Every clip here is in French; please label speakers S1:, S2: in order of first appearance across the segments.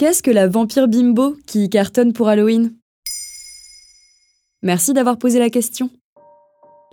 S1: Qu'est-ce que la vampire bimbo qui cartonne pour Halloween? Merci d'avoir posé la question.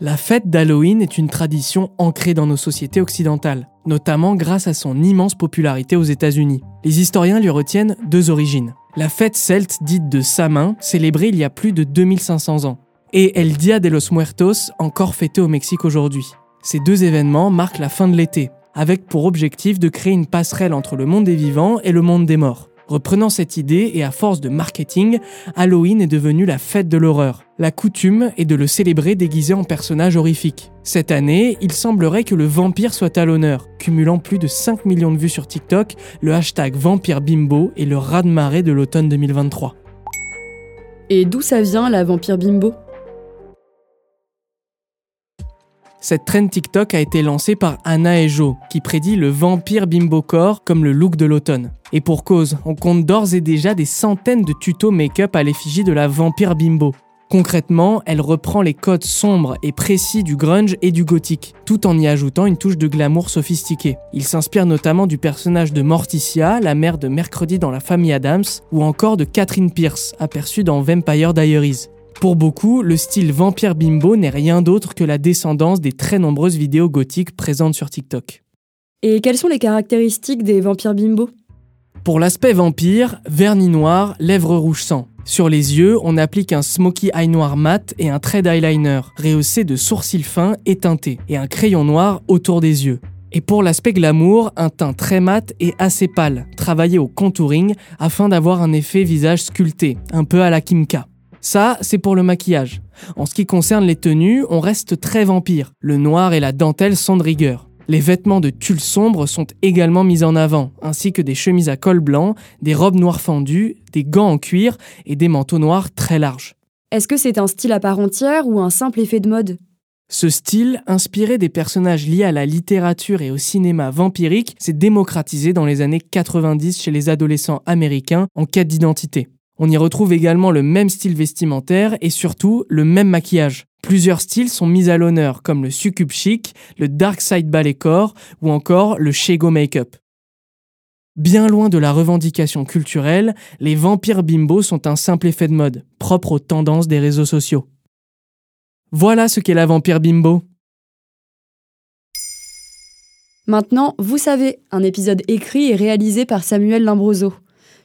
S2: La fête d'Halloween est une tradition ancrée dans nos sociétés occidentales, notamment grâce à son immense popularité aux États-Unis. Les historiens lui retiennent deux origines. La fête celte dite de Samin, célébrée il y a plus de 2500 ans, et El Dia de los Muertos, encore fêtée au Mexique aujourd'hui. Ces deux événements marquent la fin de l'été, avec pour objectif de créer une passerelle entre le monde des vivants et le monde des morts. Reprenant cette idée et à force de marketing, Halloween est devenu la fête de l'horreur. La coutume est de le célébrer déguisé en personnage horrifique. Cette année, il semblerait que le vampire soit à l'honneur, cumulant plus de 5 millions de vues sur TikTok, le hashtag Vampire Bimbo et le raz-de-marée de l'automne 2023.
S1: Et d'où ça vient la vampire bimbo?
S2: Cette trend TikTok a été lancée par Anna Ejo, qui prédit le vampire bimbo core comme le look de l'automne. Et pour cause, on compte d'ores et déjà des centaines de tutos make-up à l'effigie de la vampire bimbo. Concrètement, elle reprend les codes sombres et précis du grunge et du gothique, tout en y ajoutant une touche de glamour sophistiqué. Il s'inspire notamment du personnage de Morticia, la mère de Mercredi dans la famille Adams, ou encore de Catherine Pierce, aperçue dans Vampire Diaries. Pour beaucoup, le style vampire bimbo n'est rien d'autre que la descendance des très nombreuses vidéos gothiques présentes sur TikTok.
S1: Et quelles sont les caractéristiques des vampires bimbo?
S2: Pour l'aspect vampire, vernis noir, lèvres rouges sang. Sur les yeux, on applique un smoky eye noir mat et un trait d'eyeliner, rehaussé de sourcils fins et teintés, et un crayon noir autour des yeux. Et pour l'aspect glamour, un teint très mat et assez pâle, travaillé au contouring afin d'avoir un effet visage sculpté, un peu à la Kimka. Ça, c'est pour le maquillage. En ce qui concerne les tenues, on reste très vampire. Le noir et la dentelle sont de rigueur. Les vêtements de tulle sombre sont également mis en avant, ainsi que des chemises à col blanc, des robes noires fendues, des gants en cuir et des manteaux noirs très larges.
S1: Est-ce que c'est un style à part entière ou un simple effet de mode?
S2: Ce style, inspiré des personnages liés à la littérature et au cinéma vampirique, s'est démocratisé dans les années 90 chez les adolescents américains en quête d'identité. On y retrouve également le même style vestimentaire et surtout le même maquillage. Plusieurs styles sont mis à l'honneur, comme le succub chic, le dark side ballet core ou encore le shego make-up. Bien loin de la revendication culturelle, les vampires bimbo sont un simple effet de mode, propre aux tendances des réseaux sociaux. Voilà ce qu'est la vampire bimbo.
S1: Maintenant, vous savez, un épisode écrit et réalisé par Samuel Limbroso.